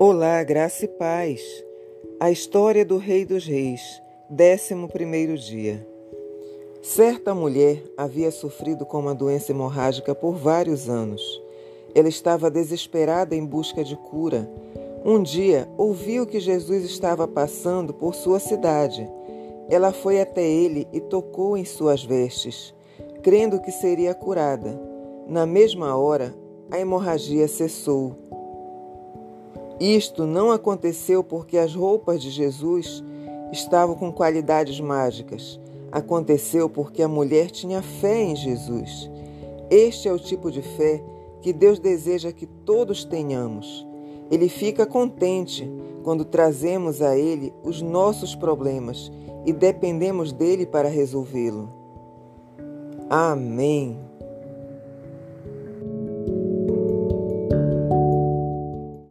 Olá, graça e paz. A história do Rei dos Reis, 11 dia. Certa mulher havia sofrido com uma doença hemorrágica por vários anos. Ela estava desesperada em busca de cura. Um dia ouviu que Jesus estava passando por sua cidade. Ela foi até ele e tocou em suas vestes, crendo que seria curada. Na mesma hora, a hemorragia cessou isto não aconteceu porque as roupas de Jesus estavam com qualidades mágicas. Aconteceu porque a mulher tinha fé em Jesus. Este é o tipo de fé que Deus deseja que todos tenhamos. Ele fica contente quando trazemos a Ele os nossos problemas e dependemos dele para resolvê-lo. Amém.